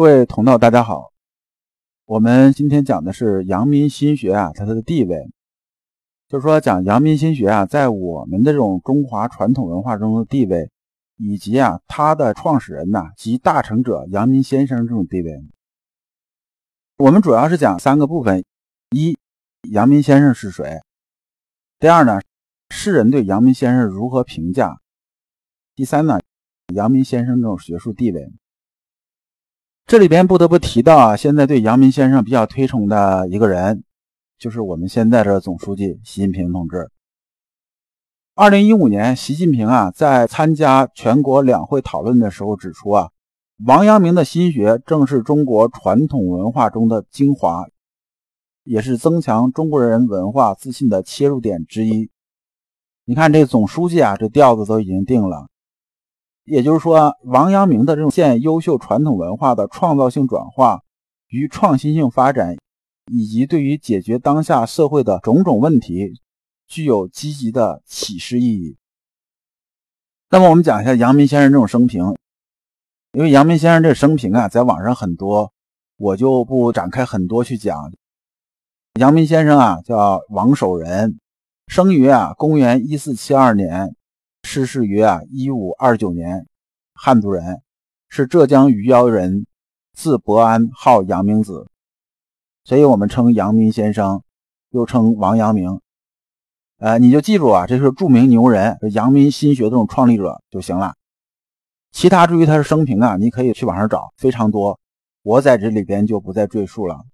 各位同道，大家好。我们今天讲的是阳明心学啊，它的地位，就是说讲阳明心学啊，在我们的这种中华传统文化中的地位，以及啊它的创始人呐及大成者阳明先生这种地位。我们主要是讲三个部分：一，阳明先生是谁；第二呢，世人对阳明先生如何评价；第三呢，阳明先生这种学术地位。这里边不得不提到啊，现在对阳明先生比较推崇的一个人，就是我们现在的总书记习近平同志。二零一五年，习近平啊在参加全国两会讨论的时候指出啊，王阳明的心学正是中国传统文化中的精华，也是增强中国人文化自信的切入点之一。你看这总书记啊，这调子都已经定了。也就是说，王阳明的这种现优秀传统文化的创造性转化与创新性发展，以及对于解决当下社会的种种问题，具有积极的启示意义。那么，我们讲一下阳明先生这种生平。因为阳明先生这生平啊，在网上很多，我就不展开很多去讲。阳明先生啊，叫王守仁，生于啊公元一四七二年。逝世于啊一五二九年，汉族人，是浙江余姚人，字伯安，号阳明子，所以我们称阳明先生，又称王阳明。呃，你就记住啊，这是著名牛人，阳明心学这种创立者就行了。其他至于他的生平啊，你可以去网上找，非常多，我在这里边就不再赘述了。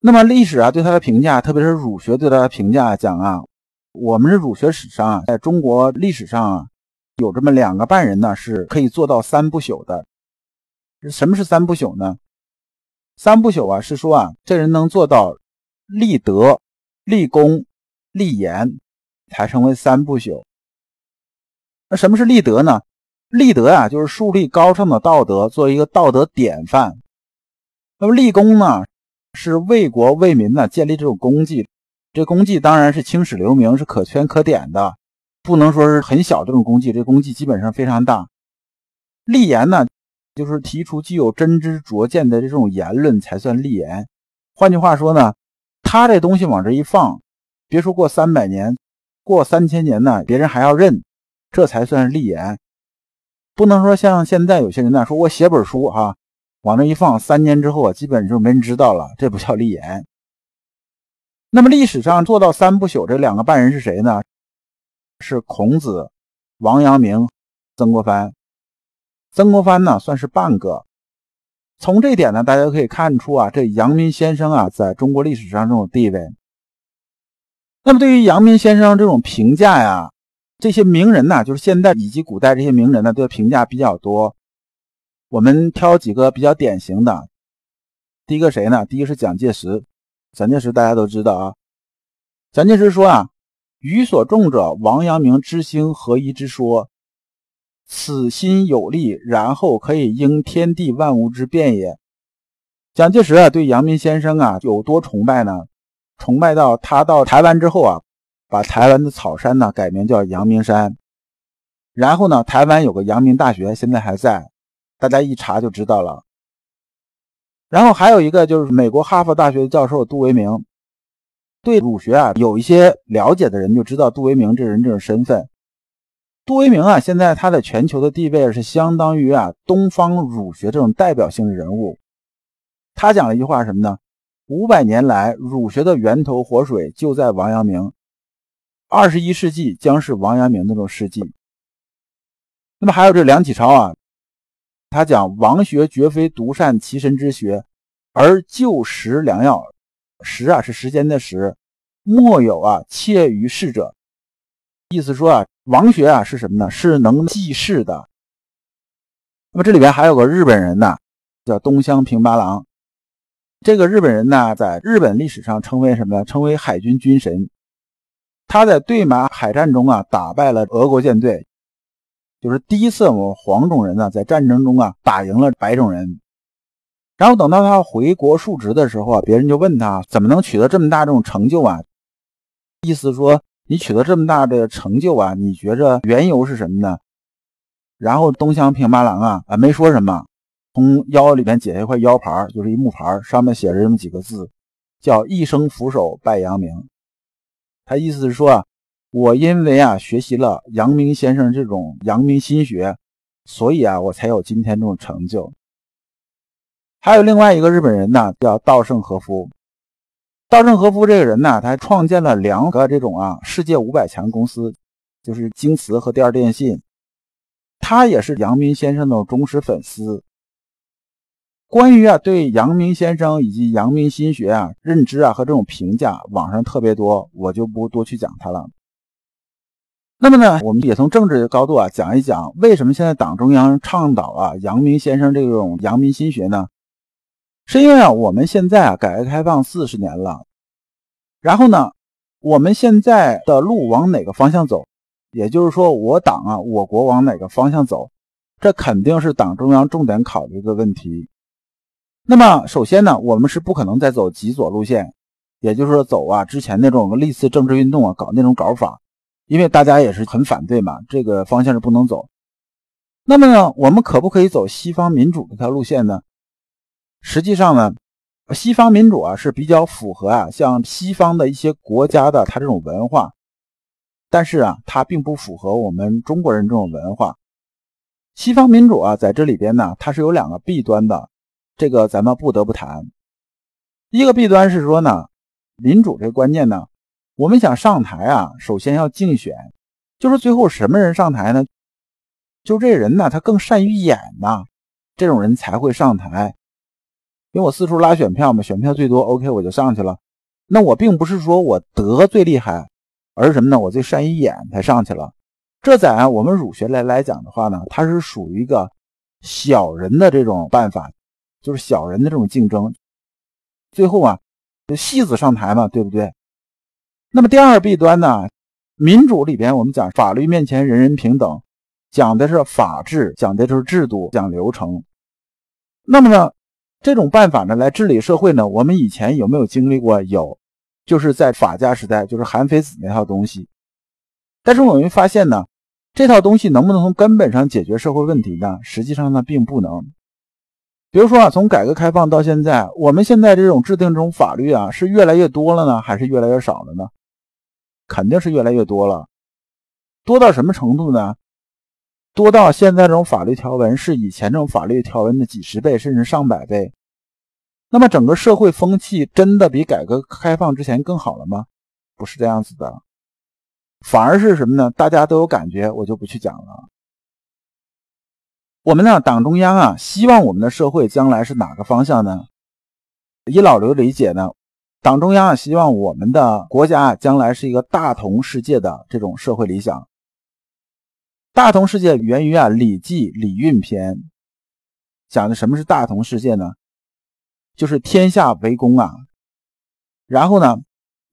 那么历史啊对他的评价，特别是儒学对他的评价讲啊。我们是儒学史上啊，在中国历史上啊，有这么两个半人呢，是可以做到三不朽的。什么是三不朽呢？三不朽啊，是说啊，这人能做到立德、立功、立言，才成为三不朽。那什么是立德呢？立德啊，就是树立高尚的道德，做一个道德典范。那么立功呢，是为国为民呢，建立这种功绩。这功绩当然是青史留名，是可圈可点的，不能说是很小这种功绩。这功绩基本上非常大。立言呢，就是提出具有真知灼见的这种言论才算立言。换句话说呢，他这东西往这一放，别说过三百年，过三千年呢，别人还要认，这才算是立言。不能说像现在有些人呢，说我写本书哈，往那一放，三年之后啊，基本就没人知道了，这不叫立言。那么历史上做到三不朽这两个半人是谁呢？是孔子、王阳明、曾国藩。曾国藩呢算是半个。从这点呢，大家可以看出啊，这阳明先生啊，在中国历史上这种地位。那么对于阳明先生这种评价呀，这些名人呢，就是现代以及古代这些名人呢，对评价比较多。我们挑几个比较典型的。第一个谁呢？第一个是蒋介石。蒋介石大家都知道啊，蒋介石说啊：“予所重者，王阳明知行合一之说，此心有力，然后可以应天地万物之变也。”蒋介石啊，对阳明先生啊有多崇拜呢？崇拜到他到台湾之后啊，把台湾的草山呢改名叫阳明山，然后呢，台湾有个阳明大学，现在还在，大家一查就知道了。然后还有一个就是美国哈佛大学教授杜维明，对儒学啊有一些了解的人就知道杜维明这人这种身份。杜维明啊，现在他在全球的地位是相当于啊东方儒学这种代表性的人物。他讲了一句话什么呢？五百年来儒学的源头活水就在王阳明，二十一世纪将是王阳明那种世纪。那么还有这梁启超啊。他讲王学绝非独善其身之学，而就时良药。时啊是时间的时，莫有啊怯于世者。意思说啊，王学啊是什么呢？是能济世的。那么这里边还有个日本人呢，叫东乡平八郎。这个日本人呢，在日本历史上称为什么呢？称为海军军神。他在对马海战中啊，打败了俄国舰队。就是第一次，我们黄种人呢在战争中啊打赢了白种人，然后等到他回国述职的时候啊，别人就问他怎么能取得这么大这种成就啊？意思说你取得这么大的成就啊，你觉着缘由是什么呢？然后东乡平八郎啊啊没说什么，从腰里边解下一块腰牌，就是一木牌，上面写着这么几个字，叫“一生俯首拜阳明”。他意思是说啊，我因为啊学习了阳明先生这种阳明心学，所以啊我才有今天这种成就。还有另外一个日本人呢，叫稻盛和夫。稻盛和夫这个人呢，他创建了两个这种啊世界五百强公司，就是京瓷和第二电信。他也是阳明先生的忠实粉丝。关于啊对阳明先生以及阳明心学啊认知啊和这种评价，网上特别多，我就不多去讲他了。那么呢，我们也从政治的高度啊讲一讲，为什么现在党中央倡导啊阳明先生这种阳明心学呢？是因为啊，我们现在啊，改革开放四十年了，然后呢，我们现在的路往哪个方向走？也就是说，我党啊，我国往哪个方向走？这肯定是党中央重点考虑的问题。那么，首先呢，我们是不可能再走极左路线，也就是说，走啊之前那种历次政治运动啊，搞那种搞法，因为大家也是很反对嘛，这个方向是不能走。那么呢，我们可不可以走西方民主这条路线呢？实际上呢，西方民主啊是比较符合啊，像西方的一些国家的它这种文化，但是啊，它并不符合我们中国人这种文化。西方民主啊，在这里边呢，它是有两个弊端的，这个咱们不得不谈。一个弊端是说呢，民主这个观念呢，我们想上台啊，首先要竞选，就是最后什么人上台呢？就这人呢，他更善于演呐，这种人才会上台。因为我四处拉选票嘛，选票最多，OK，我就上去了。那我并不是说我德最厉害，而是什么呢？我最善于演才上去了。这在我们儒学来来讲的话呢，它是属于一个小人的这种办法，就是小人的这种竞争。最后啊，就戏子上台嘛，对不对？那么第二弊端呢，民主里边我们讲法律面前人人平等，讲的是法治，讲的就是制度，讲流程。那么呢？这种办法呢，来治理社会呢，我们以前有没有经历过？有，就是在法家时代，就是韩非子那套东西。但是我们发现呢，这套东西能不能从根本上解决社会问题呢？实际上呢，并不能。比如说啊，从改革开放到现在，我们现在这种制定这种法律啊，是越来越多了呢，还是越来越少了呢？肯定是越来越多了。多到什么程度呢？多到现在这种法律条文是以前这种法律条文的几十倍甚至上百倍，那么整个社会风气真的比改革开放之前更好了吗？不是这样子的，反而是什么呢？大家都有感觉，我就不去讲了。我们呢，党中央啊，希望我们的社会将来是哪个方向呢？以老刘理解呢，党中央啊，希望我们的国家，将来是一个大同世界的这种社会理想。大同世界源于啊《礼记·礼运篇》，讲的什么是大同世界呢？就是天下为公啊。然后呢，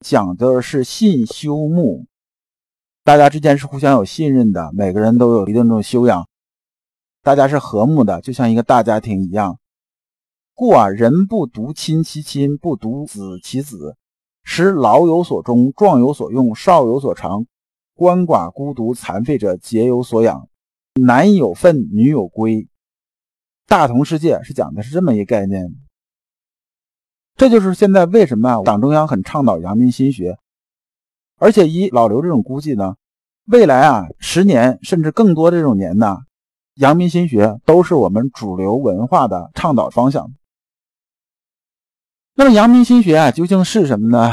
讲的是信修睦，大家之间是互相有信任的，每个人都有一定的修养，大家是和睦的，就像一个大家庭一样。故啊，人不独亲其亲，不独子其子，使老有所终，壮有所用，少有所长。鳏寡孤独残废者皆有所养，男有分，女有归。大同世界是讲的是这么一个概念。这就是现在为什么党中央很倡导阳明心学，而且以老刘这种估计呢，未来啊十年甚至更多这种年呢，阳明心学都是我们主流文化的倡导方向。那么阳明心学啊究竟是什么呢？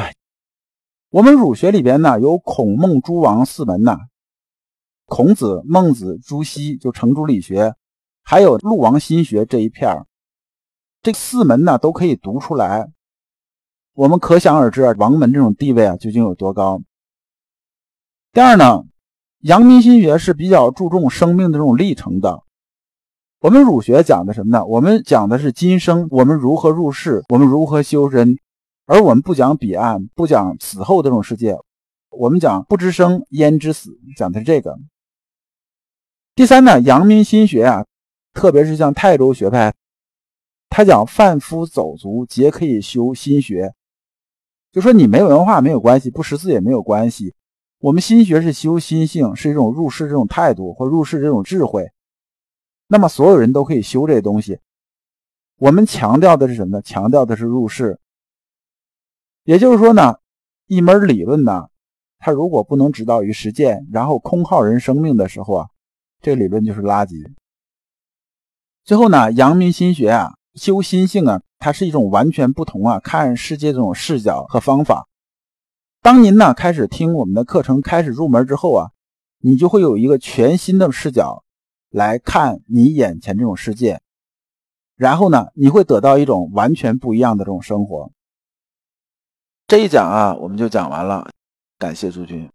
我们儒学里边呢，有孔孟诸王四门呐，孔子、孟子、朱熹就程朱理学，还有陆王心学这一片这四门呢都可以读出来。我们可想而知啊，王门这种地位啊究竟有多高。第二呢，阳明心学是比较注重生命的这种历程的。我们儒学讲的什么呢？我们讲的是今生我们如何入世，我们如何修身。而我们不讲彼岸，不讲死后这种世界，我们讲不知生焉知死，讲的是这个。第三呢，阳明心学啊，特别是像泰州学派，他讲贩夫走卒皆可以修心学，就说你没文化没有关系，不识字也没有关系。我们心学是修心性，是一种入世这种态度或入世这种智慧。那么所有人都可以修这东西，我们强调的是什么呢？强调的是入世。也就是说呢，一门理论呢，它如果不能指导于实践，然后空耗人生命的时候啊，这理论就是垃圾。最后呢，阳明心学啊，修心性啊，它是一种完全不同啊看世界这种视角和方法。当您呢开始听我们的课程，开始入门之后啊，你就会有一个全新的视角来看你眼前这种世界。然后呢，你会得到一种完全不一样的这种生活。这一讲啊，我们就讲完了，感谢诸君。